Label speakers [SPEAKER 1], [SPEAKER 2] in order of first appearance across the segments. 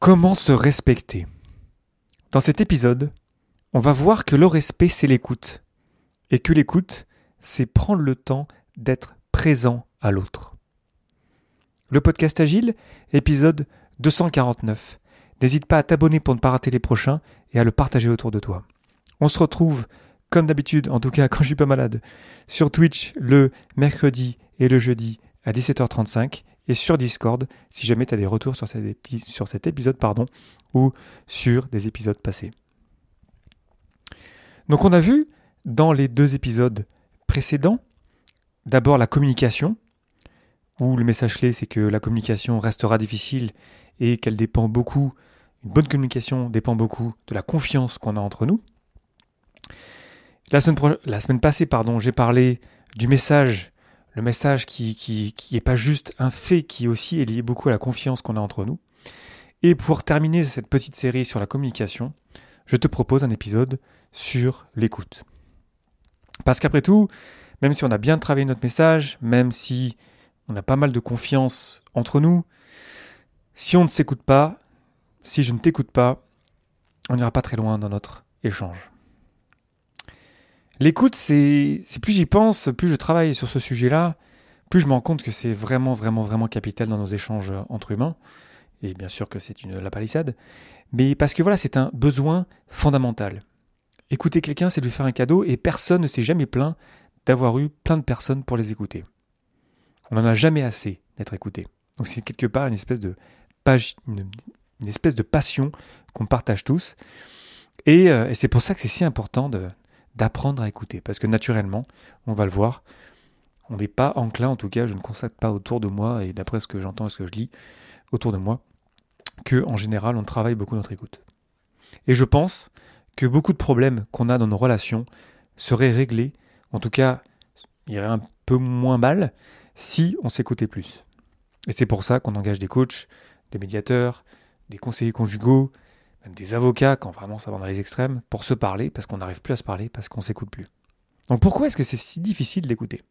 [SPEAKER 1] Comment se respecter? Dans cet épisode, on va voir que le respect, c'est l'écoute. Et que l'écoute, c'est prendre le temps d'être présent à l'autre. Le podcast Agile, épisode 249. N'hésite pas à t'abonner pour ne pas rater les prochains et à le partager autour de toi. On se retrouve, comme d'habitude, en tout cas quand je suis pas malade, sur Twitch le mercredi et le jeudi à 17h35 et sur Discord si jamais tu as des retours sur, cet épisode pardon, ou sur des épisodes passés. Donc on a vu dans les deux épisodes précédents, d'abord la communication, où le message clé c'est que la communication restera difficile et qu'elle dépend beaucoup, une bonne communication dépend beaucoup de la confiance qu'on a entre nous. La semaine, la semaine passée, pardon, j'ai parlé du message le message qui qui, qui est pas juste un fait, qui aussi est lié beaucoup à la confiance qu'on a entre nous. Et pour terminer cette petite série sur la communication, je te propose un épisode sur l'écoute. Parce qu'après tout, même si on a bien travaillé notre message, même si on a pas mal de confiance entre nous, si on ne s'écoute pas, si je ne t'écoute pas, on n'ira pas très loin dans notre échange. L'écoute, c'est plus j'y pense, plus je travaille sur ce sujet-là, plus je me rends compte que c'est vraiment, vraiment, vraiment capital dans nos échanges entre humains. Et bien sûr que c'est une la palissade. Mais parce que voilà, c'est un besoin fondamental. Écouter quelqu'un, c'est lui faire un cadeau et personne ne s'est jamais plaint d'avoir eu plein de personnes pour les écouter. On n'en a jamais assez d'être écouté. Donc c'est quelque part une espèce de, passion qu'on partage tous. Euh, et c'est pour ça que c'est si important de, d'apprendre à écouter. Parce que naturellement, on va le voir, on n'est pas enclin, en tout cas, je ne constate pas autour de moi, et d'après ce que j'entends et ce que je lis autour de moi, que en général, on travaille beaucoup notre écoute. Et je pense que beaucoup de problèmes qu'on a dans nos relations seraient réglés, en tout cas, iraient un peu moins mal si on s'écoutait plus. Et c'est pour ça qu'on engage des coachs, des médiateurs, des conseillers conjugaux, des avocats quand vraiment ça va dans les extrêmes, pour se parler, parce qu'on n'arrive plus à se parler, parce qu'on s'écoute plus. Donc pourquoi est-ce que c'est si difficile d'écouter?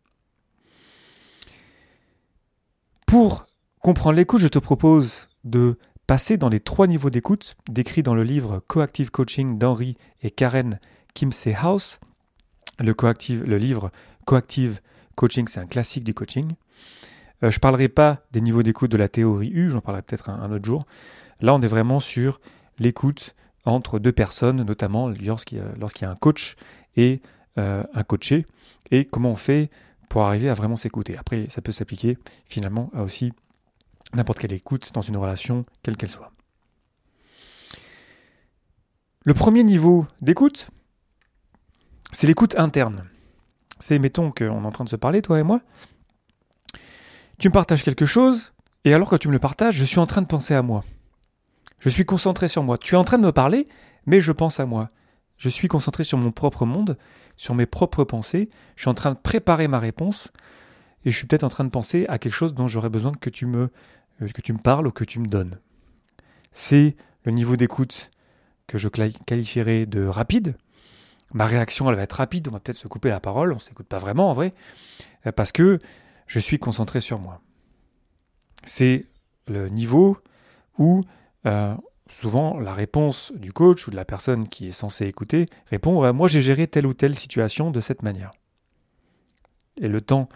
[SPEAKER 1] Pour comprendre l'écoute, je te propose de passer dans les trois niveaux d'écoute décrits dans le livre Coactive Coaching d'Henri et Karen Kimsey-House. Le, le livre Coactive Coaching, c'est un classique du coaching. Euh, je ne parlerai pas des niveaux d'écoute de la théorie U, j'en parlerai peut-être un, autre jour. Là, on est vraiment sur l'écoute entre deux personnes, notamment lorsqu'il y, a un coach et euh, un coaché, et comment on fait pour arriver à vraiment s'écouter? Après, ça peut s'appliquer finalement à aussi n'importe quelle écoute dans une relation, quelle qu'elle soit. Le premier niveau d'écoute, c'est l'écoute interne. C'est, mettons qu'on est en train de se parler, toi et moi. Tu me partages quelque chose, et alors que tu me le partages, je suis en train de penser à moi. Je suis concentré sur moi. Tu es en train de me parler, mais je pense à moi. Je suis concentré sur mon propre monde, sur mes propres pensées. Je suis en train de préparer ma réponse et je suis peut-être en train de penser à quelque chose dont j'aurais besoin que tu me euh, que tu me parles ou que tu me donnes. C'est le niveau d'écoute que je qualifierais de rapide. Ma réaction, elle va être rapide. On va peut-être se couper la parole. On s'écoute pas vraiment en vrai, euh, parce que je suis concentré sur moi. C'est le niveau où euh, souvent la réponse du coach ou de la personne qui est censée écouter répond Moi j'ai géré telle ou telle situation de cette manière. Et le temps,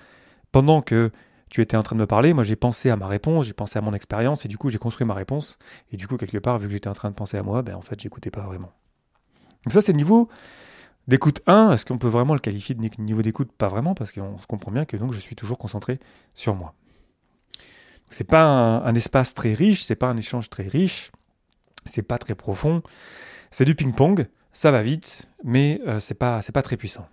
[SPEAKER 1] pendant que tu étais en train de me parler, moi j'ai pensé à ma réponse, j'ai pensé à mon expérience et du coup j'ai construit ma réponse. Et du coup, quelque part, vu que j'étais en train de penser à moi, ben, en fait j'écoutais pas vraiment. Donc ça c'est le niveau d'écoute 1. Est-ce qu'on peut vraiment le qualifier de niveau d'écoute? Pas vraiment, parce qu'on se comprend bien que donc je suis toujours concentré sur moi. C'est pas un, espace très riche, c'est pas un échange très riche, c'est pas très profond. C'est du ping-pong, ça va vite, mais euh, c'est pas, très puissant.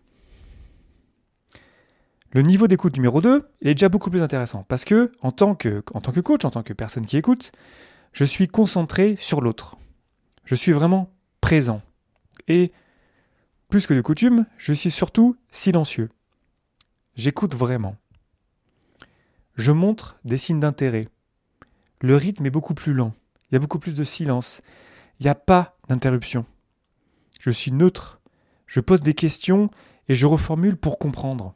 [SPEAKER 1] Le niveau d'écoute numéro 2 est déjà beaucoup plus intéressant parce que que, en tant que coach, en tant que personne qui écoute, je suis concentré sur l'autre. Je suis vraiment présent. Et plus que de coutume, je suis surtout silencieux. J'écoute vraiment je montre des signes d'intérêt. Le rythme est beaucoup plus lent. Il y a beaucoup plus de silence. Il n'y a pas d'interruption. Je suis neutre. Je pose des questions et je reformule pour comprendre.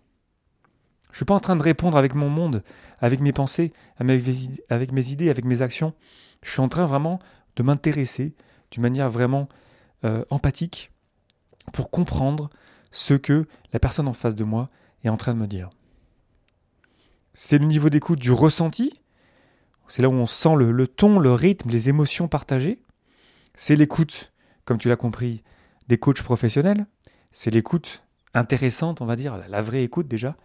[SPEAKER 1] Je ne suis pas en train de répondre avec mon monde, avec mes pensées, avec mes idées, avec mes actions. Je suis en train vraiment de m'intéresser d'une manière vraiment euh, empathique pour comprendre ce que la personne en face de moi est en train de me dire. C'est le niveau d'écoute du ressenti, c'est là où on sent le, ton, le rythme, les émotions partagées. C'est l'écoute, comme tu l'as compris, des coachs professionnels. C'est l'écoute intéressante, on va dire, la vraie écoute déjà,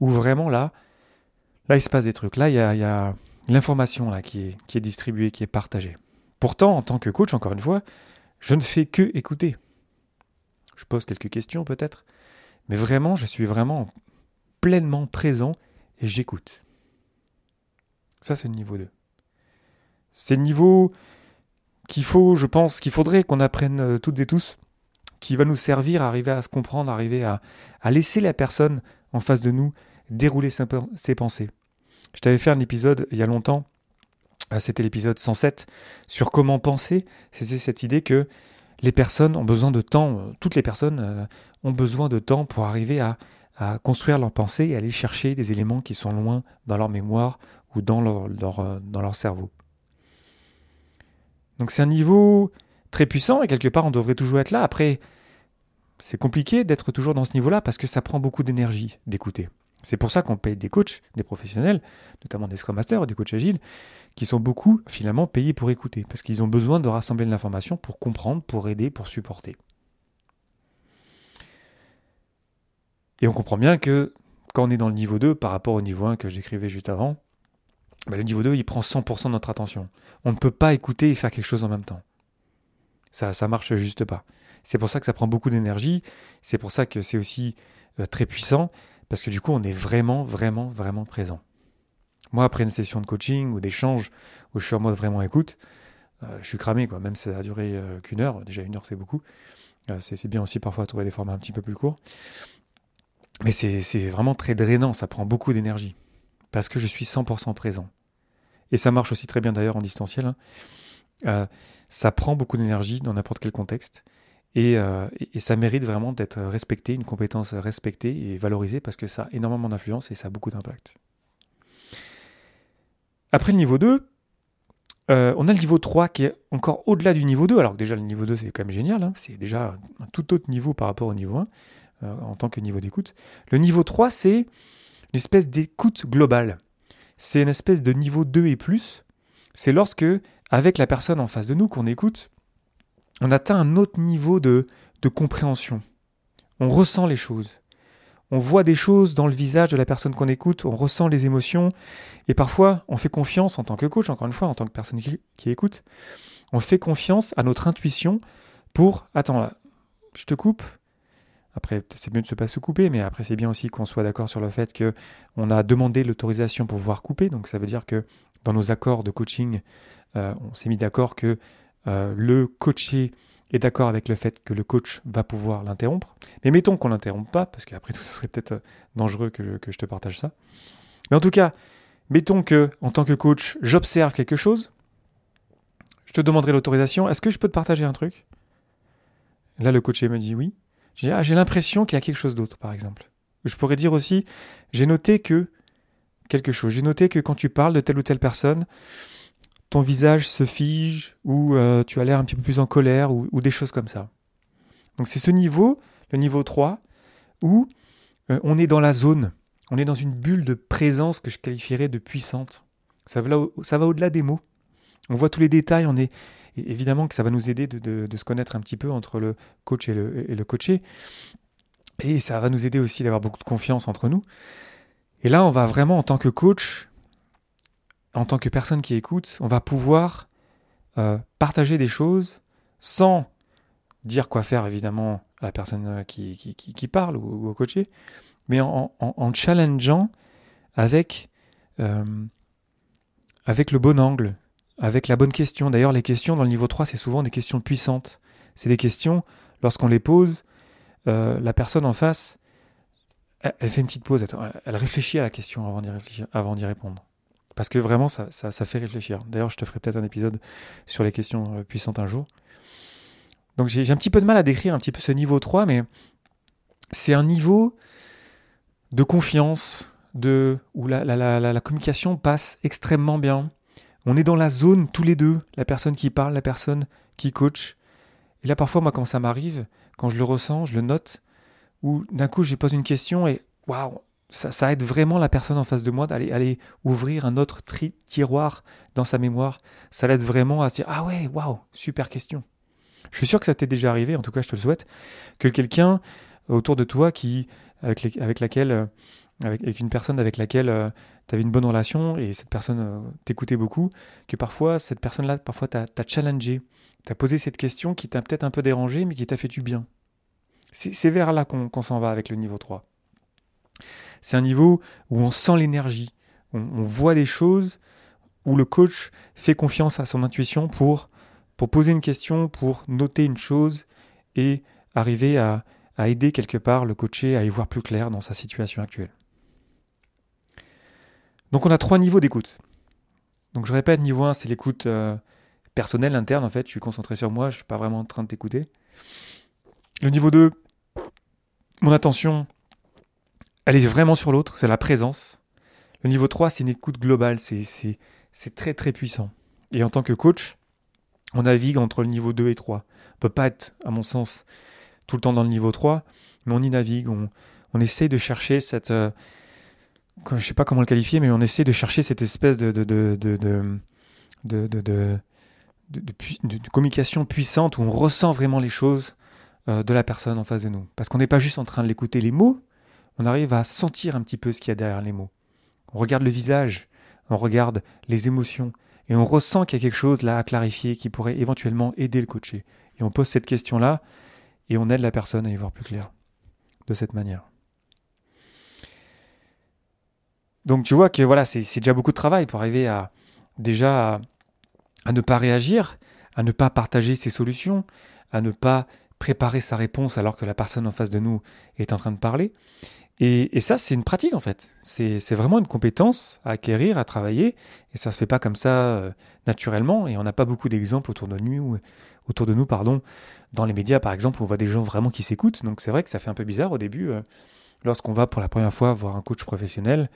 [SPEAKER 1] où vraiment là, là il se passe des trucs. Là, il y a, l'information là qui est distribuée, qui est partagée. Pourtant, en tant que coach, encore une fois, je ne fais que écouter. Je pose quelques questions peut-être, mais vraiment, je suis vraiment pleinement présent et j'écoute. Ça, c'est le niveau 2. C'est le niveau qu'il faut, je pense, qu'il faudrait qu'on apprenne euh, toutes et tous, qui va nous servir à arriver à se comprendre, à arriver à, à laisser la personne en face de nous dérouler ses pensées. Je t'avais fait un épisode il y a longtemps, euh, c'était l'épisode 107, sur comment penser. C'était cette idée que les personnes ont besoin de temps, euh, toutes les personnes ont besoin de temps pour arriver à, à construire leur pensée et aller chercher des éléments qui sont loin dans leur mémoire ou dans leur, euh, dans leur cerveau. Donc c'est un niveau très puissant et quelque part on devrait toujours être là. Après, c'est compliqué d'être toujours dans ce niveau-là parce que ça prend beaucoup d'énergie d'écouter. C'est pour ça qu'on paye des coachs, des professionnels, notamment des Scrum Masters, des coachs agiles, qui sont beaucoup finalement payés pour écouter, parce qu'ils ont besoin de rassembler de l'information pour comprendre, pour aider, pour supporter. Et on comprend bien que quand on est dans le niveau 2 par rapport au niveau 1 que j'écrivais juste avant, bah, le niveau 2, il prend 100% de notre attention. On ne peut pas écouter et faire quelque chose en même temps. Ça ça marche juste pas. C'est pour ça que ça prend beaucoup d'énergie, c'est pour ça que c'est aussi euh, très puissant, parce que du coup, on est vraiment, vraiment, vraiment présent. Moi, après une session de coaching ou d'échange où je suis en mode vraiment écoute, euh, je suis cramé, quoi. Même si ça a duré euh, qu'une heure, déjà une heure, c'est beaucoup. c'est bien aussi parfois de trouver des formats un petit peu plus courts. Mais c'est vraiment très drainant, ça prend beaucoup d'énergie. Parce que je suis 100% présent. Et ça marche aussi très bien d'ailleurs en distanciel. Hein. Euh, ça prend beaucoup d'énergie dans n'importe quel contexte. Euh, et, ça mérite vraiment d'être respecté, une compétence respectée et valorisée parce que ça a énormément d'influence et ça a beaucoup d'impact. Après le niveau 2, euh, on a le niveau 3 qui est encore au-delà du niveau 2. Alors que déjà le niveau 2 c'est quand même génial, hein. c'est déjà un tout autre niveau par rapport au niveau 1. Euh, en tant que niveau d'écoute. Le niveau 3, c'est une espèce d'écoute globale. C'est une espèce de niveau 2 et plus. C'est lorsque, avec la personne en face de nous qu'on écoute, on atteint un autre niveau de, de compréhension. On ressent les choses. On voit des choses dans le visage de la personne qu'on écoute, on ressent les émotions, et parfois on fait confiance en tant que coach, encore une fois, en tant que personne qui, qui écoute, on fait confiance à notre intuition pour, attends là, je te coupe, après, c'est mieux de ne pas se couper, mais après, c'est bien aussi qu'on soit d'accord sur le fait que on a demandé l'autorisation pour pouvoir couper. Donc, ça veut dire que dans nos accords de coaching, euh, on s'est mis d'accord que euh, le coaché est d'accord avec le fait que le coach va pouvoir l'interrompre. Mais mettons qu'on l'interrompt pas, parce qu'après tout, ce serait peut-être euh, dangereux que je, que je te partage ça. Mais en tout cas, mettons que, en tant que coach, j'observe quelque chose. Je te demanderai l'autorisation. Est-ce que je peux te partager un truc? Là, le coaché me dit oui. Ah, j'ai l'impression qu'il y a quelque chose d'autre, par exemple. Je pourrais dire aussi, j'ai noté que quelque chose. J'ai noté que quand tu parles de telle ou telle personne, ton visage se fige ou euh, tu as l'air un petit peu plus en colère ou, des choses comme ça. Donc c'est ce niveau, le niveau 3, où euh, on est dans la zone, on est dans une bulle de présence que je qualifierais de puissante. Ça va, ça va au-delà des mots. On voit tous les détails, on est évidemment que ça va nous aider de, se connaître un petit peu entre le coach et le, coaché. Et ça va nous aider aussi d'avoir beaucoup de confiance entre nous. Et là, on va vraiment, en tant que coach, en tant que personne qui écoute, on va pouvoir euh, partager des choses sans dire quoi faire, évidemment, à la personne euh, qui, parle ou, au coaché, mais en, en, challengeant euh, avec le bon angle, avec la bonne question. D'ailleurs, les questions dans le niveau 3, c'est souvent des questions puissantes. C'est des questions, lorsqu'on les pose, euh, la personne en face, elle, fait une petite pause, elle réfléchit à la question avant d'y, répondre. Parce que vraiment, ça, fait réfléchir. D'ailleurs, je te ferai peut-être un épisode sur les questions euh, puissantes un jour. Donc j'ai, un petit peu de mal à décrire un petit peu ce niveau 3, mais c'est un niveau de confiance, où la communication passe extrêmement bien, On est dans la zone tous les deux, la personne qui parle, la personne qui coach. Et là, parfois, moi, quand ça m'arrive, quand je le ressens, je le note, ou d'un coup, je pose une question et waouh, ça, aide vraiment la personne en face de moi d'aller aller ouvrir un autre tiroir dans sa mémoire. Ça l'aide vraiment à se dire Ah ouais, waouh, super question. Je suis sûr que ça t'est déjà arrivé, en tout cas, je te le souhaite, que quelqu'un autour de toi qui, avec, avec laquelle. Euh, avec, une personne avec laquelle euh, tu avais une bonne relation et cette personne euh, t'écoutait beaucoup, que parfois cette personne-là, parfois t'a challengé, t'a posé cette question qui t'a peut-être un peu dérangé mais qui t'a fait du bien. C'est vers là qu'on s'en va avec le niveau 3. C'est un niveau où on sent l'énergie, on, voit des choses, où le coach fait confiance à son intuition pour, pour poser une question, pour noter une chose et arriver à, à aider quelque part le coaché à y voir plus clair dans sa situation actuelle. Donc on a trois niveaux d'écoute. Donc je répète, niveau 1, c'est l'écoute euh, personnelle, interne en fait, je suis concentré sur moi, je ne suis pas vraiment en train de t'écouter. Le niveau 2, mon attention, elle est vraiment sur l'autre, c'est la présence. Le niveau 3, c'est une écoute globale, c'est très très puissant. Et en tant que coach, on navigue entre le niveau 2 et 3. On ne peut pas être, à mon sens, tout le temps dans le niveau 3, mais on y navigue, on, on essaye de chercher cette... Euh, je ne sais pas comment le qualifier, mais on essaie de chercher cette espèce de, de, de, de, de communication puissante où on ressent vraiment les choses euh, de la personne en face de nous. Parce qu'on n'est pas juste en train de l'écouter les mots, on arrive à sentir un petit peu ce qu'il y a derrière les mots. On regarde le visage, on regarde les émotions, et on ressent qu'il y a quelque chose là à clarifier qui pourrait éventuellement aider le coaché. Et on pose cette question-là, et on aide la personne à y voir plus clair de cette manière. Donc tu vois que voilà, c'est déjà beaucoup de travail pour arriver à déjà à, ne pas réagir, à ne pas partager ses solutions, à ne pas préparer sa réponse alors que la personne en face de nous est en train de parler. Et, ça, c'est une pratique en fait. C'est vraiment une compétence à acquérir, à travailler. Et ça se fait pas comme ça euh, naturellement. Et on n'a pas beaucoup d'exemples autour de nous, autour de nous, pardon, dans les médias par exemple, on voit des gens vraiment qui s'écoutent. Donc c'est vrai que ça fait un peu bizarre au début. Euh, lorsqu'on va pour la première fois voir un coach professionnel,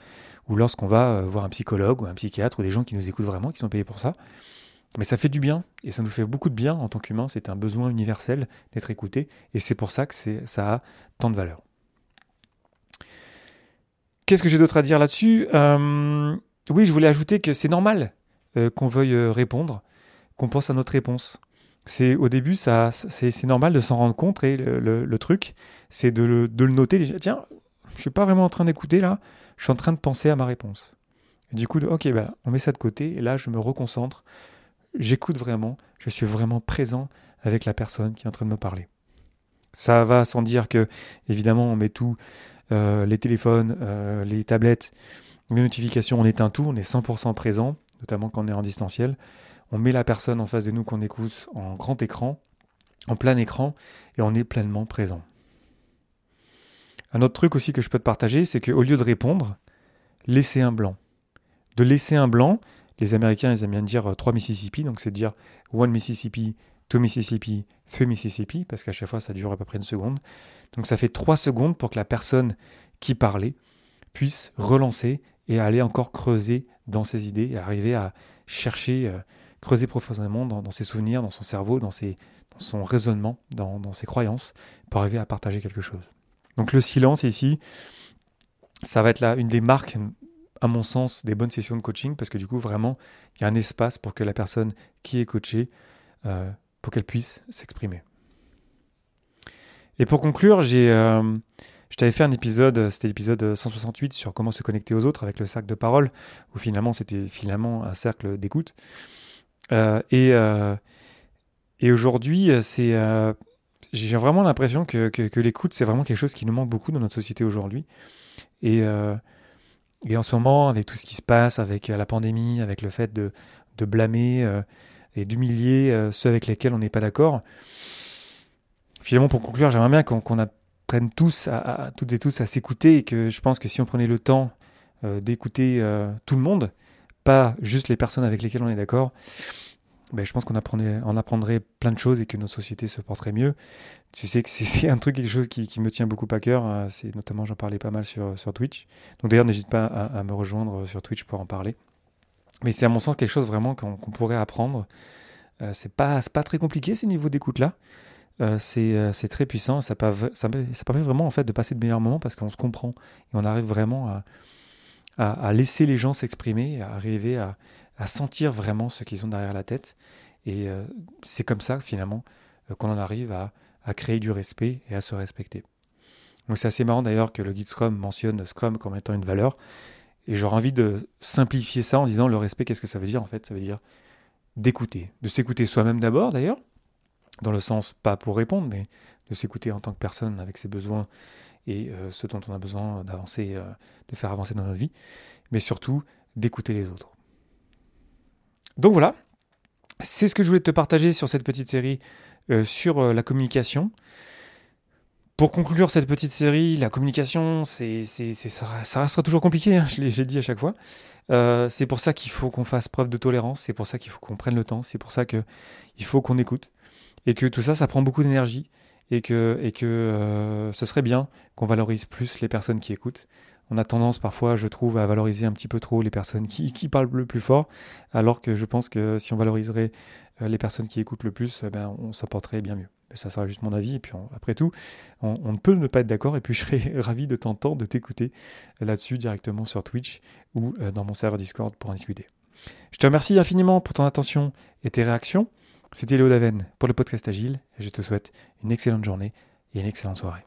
[SPEAKER 1] ou lorsqu'on va euh, voir un psychologue ou un psychiatre ou des gens qui nous écoutent vraiment, qui sont payés pour ça. Mais ça fait du bien et ça nous fait beaucoup de bien en tant qu'humain. C'est un besoin universel d'être écouté et c'est pour ça que ça a tant de valeur. Qu'est-ce que j'ai d'autre à dire là-dessus? Euh, Oui, je voulais ajouter que c'est normal qu'on veuille répondre, qu'on pense à notre réponse. C'est au début, ça, c'est normal de s'en rendre compte et le, truc, c'est de, le noter. Tiens, je suis pas vraiment en train d'écouter là je suis en train de penser à ma réponse. du coup, ok, bah, on met ça de côté, et là, je me reconcentre, j'écoute vraiment, je suis vraiment présent avec la personne qui est en train de me parler. Ça va sans dire que, évidemment, on met tout, euh, les téléphones, euh, les tablettes, les notifications, on éteint tout, on est 100% présent, notamment quand on est en distanciel. On met la personne en face de nous qu'on écoute en grand écran, en plein écran, et on est pleinement présent. Un autre truc aussi que je peux te partager, c'est qu'au lieu de répondre, laissez un blanc. De laisser un blanc, les Américains, ils aiment bien dire euh, trois Mississippi, donc c'est dire one Mississippi, two Mississippi, three Mississippi, parce qu'à chaque fois ça dure à peu près une seconde. Donc ça fait trois secondes pour que la personne qui parlait puisse relancer et aller encore creuser dans ses idées et arriver à chercher, euh, creuser profondément dans, ses souvenirs, dans son cerveau, dans, ses, son raisonnement, dans, dans ses croyances, pour arriver à partager quelque chose. Donc le silence ici, ça va être là une des marques, à mon sens, des bonnes sessions de coaching, parce que du coup, vraiment, il y a un espace pour que la personne qui est coachée, euh, pour qu'elle puisse s'exprimer. Et pour conclure, j'ai, euh, je t'avais fait un épisode, c'était l'épisode 168 sur comment se connecter aux autres avec le cercle de parole, où finalement c'était finalement un cercle d'écoute. Euh, et, et aujourd'hui, c'est j'ai vraiment l'impression que, que, l'écoute, c'est vraiment quelque chose qui nous manque beaucoup dans notre société aujourd'hui. Et, euh, et en ce moment, avec tout ce qui se passe, avec euh, la pandémie, avec le fait de, de blâmer euh, et d'humilier ceux avec lesquels on n'est pas d'accord, finalement, pour conclure, j'aimerais bien qu'on apprenne tous, à, toutes et tous, à s'écouter et que je pense que si on prenait le temps d'écouter tout le monde, pas juste les personnes avec lesquelles on est d'accord, ben, je pense qu'on apprendrait, apprendrait plein de choses et que nos sociétés se porteraient mieux. Tu sais que c'est un truc, quelque chose qui, me tient beaucoup à cœur. Hein. C'est notamment, j'en parlais pas mal sur, Twitch. Donc d'ailleurs, n'hésite pas à, me rejoindre sur Twitch pour en parler. Mais c'est à mon sens quelque chose vraiment qu'on pourrait apprendre. Euh, c'est pas, pas très compliqué ces niveaux d'écoute-là. Euh, c'est très puissant. Ça, ça, ça, permet vraiment en fait de passer de meilleurs moments parce qu'on se comprend et on arrive vraiment à, à, laisser les gens s'exprimer, à arriver à, sentir vraiment ce qu'ils ont derrière la tête. Et c'est comme ça finalement qu'on en arrive à, à créer du respect et à se respecter. Donc c'est assez marrant d'ailleurs que le guide Scrum mentionne Scrum comme étant une valeur. Et j'aurais envie de simplifier ça en disant le respect, qu'est-ce que ça veut dire en fait? Ça veut dire d'écouter, de s'écouter soi-même d'abord d'ailleurs, dans le sens pas pour répondre, mais de s'écouter en tant que personne avec ses besoins et euh, ce dont on a besoin d'avancer, euh, de faire avancer dans notre vie, mais surtout d'écouter les autres. Donc voilà, c'est ce que je voulais te partager sur cette petite série euh, sur la communication. Pour conclure cette petite série, la communication, c'est, c'est, ça, restera toujours compliqué, hein, je l'ai dit à chaque fois. C'est pour ça qu'il faut qu'on fasse preuve de tolérance, c'est pour ça qu'il faut qu'on prenne le temps, c'est pour ça qu'il faut qu'on écoute. Et que tout ça, ça prend beaucoup d'énergie. Et que, et que euh, ce serait bien qu'on valorise plus les personnes qui écoutent. On a tendance parfois, je trouve, à valoriser un petit peu trop les personnes qui, parlent le plus fort, alors que je pense que si on valoriserait euh, les personnes qui écoutent le plus, eh ben, on s'en porterait bien mieux ça sera juste mon avis. Et puis après tout, on, ne peut ne pas être d'accord. Et puis je serais ravi de t'entendre, de t'écouter là-dessus directement sur Twitch ou euh, dans mon serveur Discord pour en discuter. Je te remercie infiniment pour ton attention et tes réactions. C'était Léo Daven pour le podcast Agile. Et je te souhaite une excellente journée et une excellente soirée.